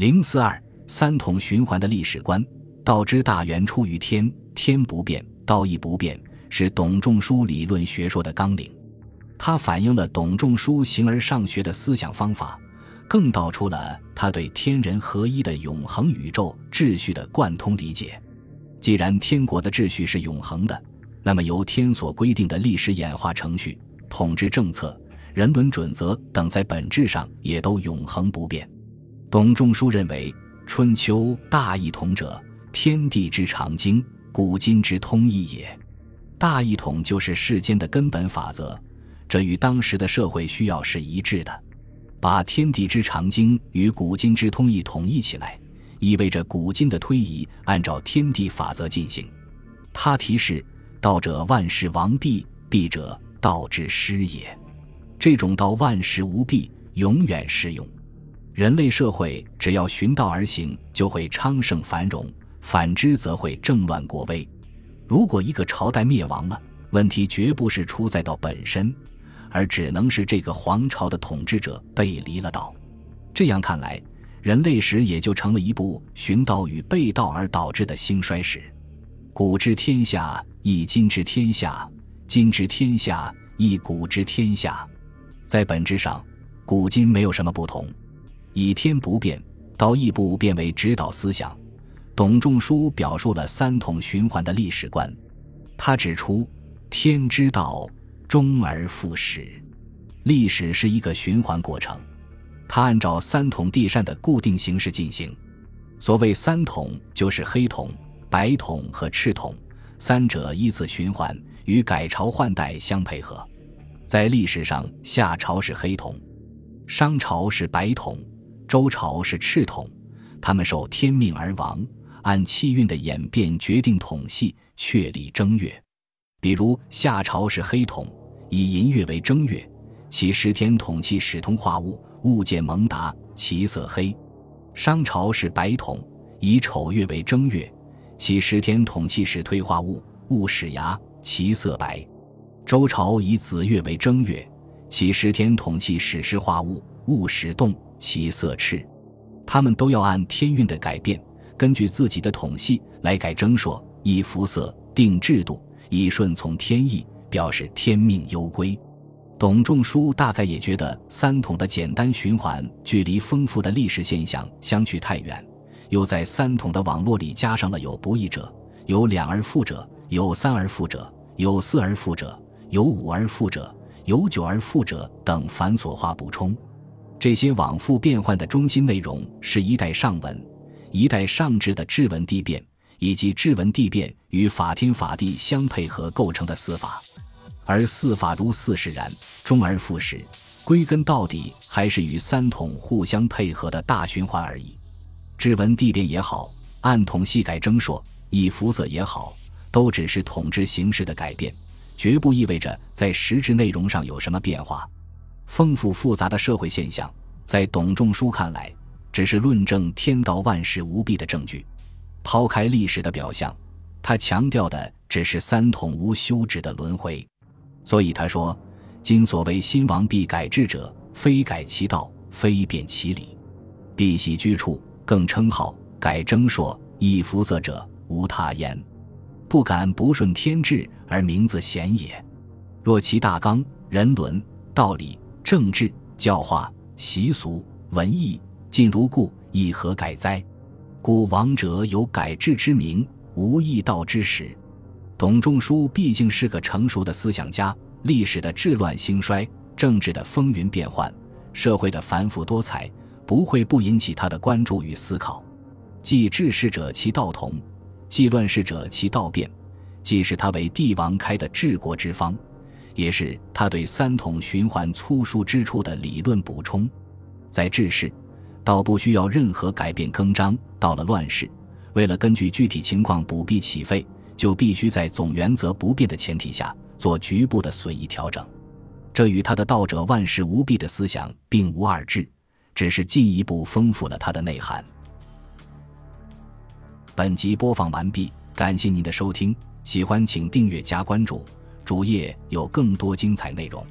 零四二三统循环的历史观，道之大源出于天，天不变，道亦不变，是董仲舒理论学说的纲领。它反映了董仲舒形而上学的思想方法，更道出了他对天人合一的永恒宇宙秩序的贯通理解。既然天国的秩序是永恒的，那么由天所规定的历史演化程序、统治政策、人伦准则等，在本质上也都永恒不变。董仲舒认为，春秋大一统者，天地之常经，古今之通义也。大一统就是世间的根本法则，这与当时的社会需要是一致的。把天地之常经与古今之通义统一起来，意味着古今的推移按照天地法则进行。他提示：道者，万事亡毕；毕者，道之失也。这种道万事无弊，永远适用。人类社会只要循道而行，就会昌盛繁荣；反之，则会政乱国危。如果一个朝代灭亡了，问题绝不是出在道本身，而只能是这个皇朝的统治者背离了道。这样看来，人类史也就成了一部循道与背道而导致的兴衰史。古之天下，亦今之天下；今之天下，亦古之天下。在本质上，古今没有什么不同。以天不变，道亦不变为指导思想，董仲舒表述了三统循环的历史观。他指出，天之道，终而复始，历史是一个循环过程。他按照三统地善的固定形式进行。所谓三统，就是黑统、白统和赤统三者依次循环，与改朝换代相配合。在历史上，夏朝是黑统，商朝是白统。周朝是赤统，他们受天命而亡，按气运的演变决定统系，确立正月。比如夏朝是黑统，以寅月为正月，其十天统气始通化物，物见蒙达，其色黑。商朝是白统，以丑月为正月，其十天统气始退化物，物始芽，其色白。周朝以子月为正月，其十天统气始湿化物，物始动。其色赤，他们都要按天运的改变，根据自己的统系来改征朔、以服色、定制度，以顺从天意，表示天命攸归。董仲舒大概也觉得三统的简单循环距离丰富的历史现象相去太远，又在三统的网络里加上了有不义者、有两而复者、有三而复者、有四而复者、有五而复者、有九而复者等繁琐化补充。这些往复变换的中心内容是一代上文、一代上制的质文地变，以及质文地变与法天法地相配合构成的四法。而四法如四使然，终而复始，归根到底还是与三统互相配合的大循环而已。质文地变也好，按统系改征朔、以服色也好，都只是统治形式的改变，绝不意味着在实质内容上有什么变化。丰富复杂的社会现象，在董仲舒看来，只是论证天道万事无弊的证据。抛开历史的表象，他强调的只是三统无休止的轮回。所以他说：“今所谓新王必改制者，非改其道，非变其理。必喜居处，更称号，改征朔，以服色者，无他焉。不敢不顺天志而名自贤也。若其大纲、人伦、道理。”政治、教化、习俗、文艺，尽如故，以何改哉？故王者有改制之名，无易道之始。董仲舒毕竟是个成熟的思想家，历史的治乱兴衰，政治的风云变幻，社会的繁复多彩，不会不引起他的关注与思考。既治世者其道同，既乱世者其道变，既是他为帝王开的治国之方。也是他对三统循环粗疏之处的理论补充，在治世，倒不需要任何改变更张；到了乱世，为了根据具体情况补弊起费，就必须在总原则不变的前提下做局部的随意调整。这与他的“道者万事无弊”的思想并无二致，只是进一步丰富了他的内涵。本集播放完毕，感谢您的收听，喜欢请订阅加关注。主页有更多精彩内容。